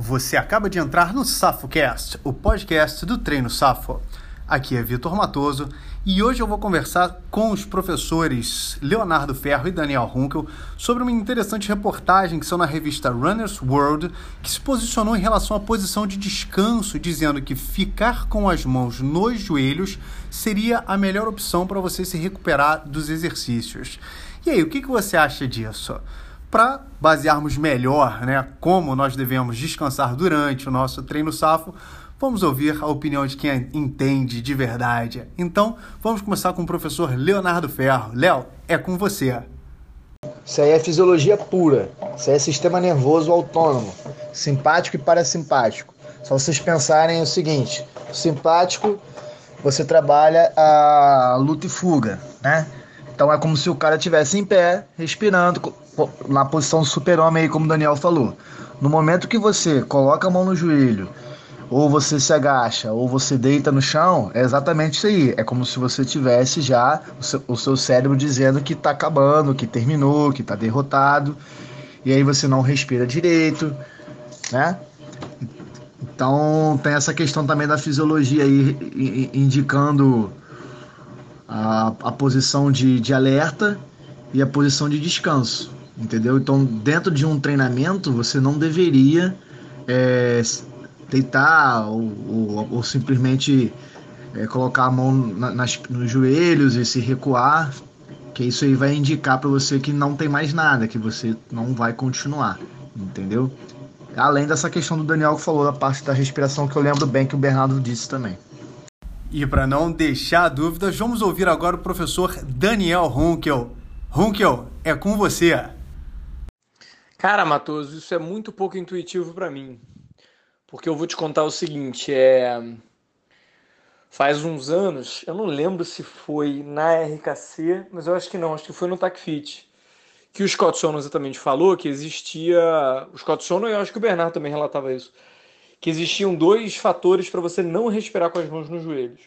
Você acaba de entrar no SafoCast, o podcast do Treino Safo. Aqui é Vitor Matoso e hoje eu vou conversar com os professores Leonardo Ferro e Daniel Runkel sobre uma interessante reportagem que são na revista Runner's World, que se posicionou em relação à posição de descanso, dizendo que ficar com as mãos nos joelhos seria a melhor opção para você se recuperar dos exercícios. E aí, o que, que você acha disso? Para basearmos melhor né, como nós devemos descansar durante o nosso treino safo, vamos ouvir a opinião de quem entende de verdade. Então, vamos começar com o professor Leonardo Ferro. Léo, é com você. Isso aí é fisiologia pura. Isso aí é sistema nervoso autônomo, simpático e parasimpático. Só vocês pensarem o seguinte: simpático você trabalha a luta e fuga, né? Então é como se o cara estivesse em pé, respirando, na posição super-homem aí, como o Daniel falou. No momento que você coloca a mão no joelho, ou você se agacha, ou você deita no chão, é exatamente isso aí. É como se você tivesse já o seu, o seu cérebro dizendo que está acabando, que terminou, que está derrotado. E aí você não respira direito, né? Então tem essa questão também da fisiologia aí indicando a, a posição de, de alerta e a posição de descanso, entendeu? Então, dentro de um treinamento, você não deveria é, deitar ou, ou, ou simplesmente é, colocar a mão na, nas, nos joelhos e se recuar, que isso aí vai indicar para você que não tem mais nada, que você não vai continuar, entendeu? Além dessa questão do Daniel que falou da parte da respiração, que eu lembro bem que o Bernardo disse também. E para não deixar dúvidas, vamos ouvir agora o professor Daniel Runkel. Runkel, é com você. Cara, Matoso, isso é muito pouco intuitivo para mim. Porque eu vou te contar o seguinte, é faz uns anos, eu não lembro se foi na RKC, mas eu acho que não, acho que foi no TACFIT, que o Scott Sono exatamente falou que existia, o Scott Sono e eu acho que o Bernardo também relatava isso, que existiam dois fatores para você não respirar com as mãos nos joelhos.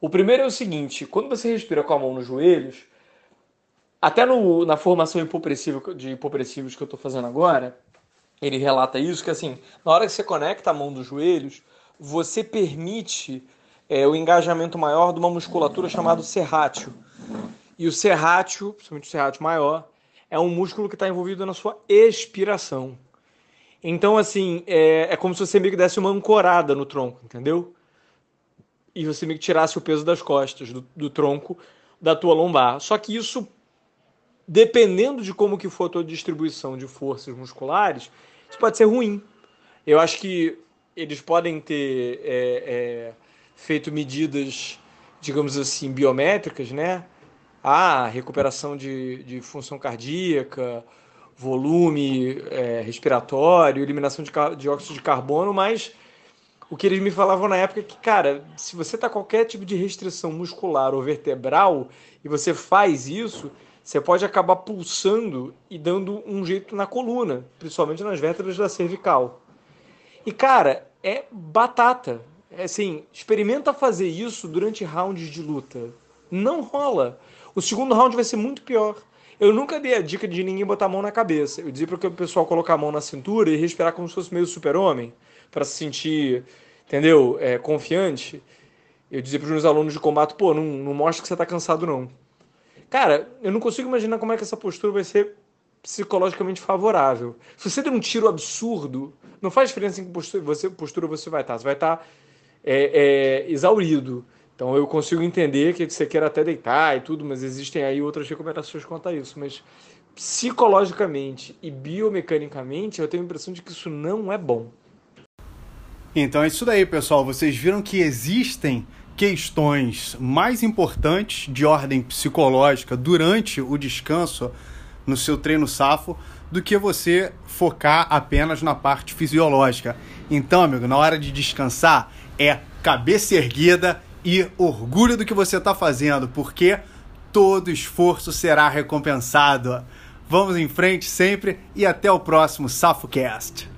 O primeiro é o seguinte: quando você respira com a mão nos joelhos, até no, na formação hipopressiva, de hipopressivos que eu estou fazendo agora, ele relata isso, que assim, na hora que você conecta a mão dos joelhos, você permite é, o engajamento maior de uma musculatura chamada serrátil. E o serrátil, principalmente o serrátil maior, é um músculo que está envolvido na sua expiração. Então, assim, é, é como se você meio que desse uma ancorada no tronco, entendeu? E você meio que tirasse o peso das costas, do, do tronco, da tua lombar. Só que isso, dependendo de como que for a tua distribuição de forças musculares, isso pode ser ruim. Eu acho que eles podem ter é, é, feito medidas, digamos assim, biométricas, né? Ah, recuperação de, de função cardíaca, volume é, respiratório, eliminação de dióxido de carbono, mas o que eles me falavam na época é que, cara, se você tá qualquer tipo de restrição muscular ou vertebral e você faz isso, você pode acabar pulsando e dando um jeito na coluna, principalmente nas vértebras da cervical. E, cara, é batata. É assim, experimenta fazer isso durante rounds de luta. Não rola. O segundo round vai ser muito pior. Eu nunca dei a dica de ninguém botar a mão na cabeça. Eu dizia para o pessoal colocar a mão na cintura e respirar como se fosse meio super-homem, para se sentir, entendeu, é, confiante. Eu dizia para os meus alunos de combate, pô, não, não mostra que você está cansado, não. Cara, eu não consigo imaginar como é que essa postura vai ser psicologicamente favorável. Se você der um tiro absurdo, não faz diferença em que postura você, postura você vai estar. Você vai estar é, é, exaurido. Então eu consigo entender que você quer até deitar e tudo, mas existem aí outras recomendações quanto a isso. Mas psicologicamente e biomecanicamente eu tenho a impressão de que isso não é bom. Então é isso daí, pessoal. Vocês viram que existem questões mais importantes de ordem psicológica durante o descanso no seu treino safo do que você focar apenas na parte fisiológica. Então, amigo, na hora de descansar é cabeça erguida e orgulho do que você está fazendo, porque todo esforço será recompensado. Vamos em frente sempre e até o próximo SafoCast.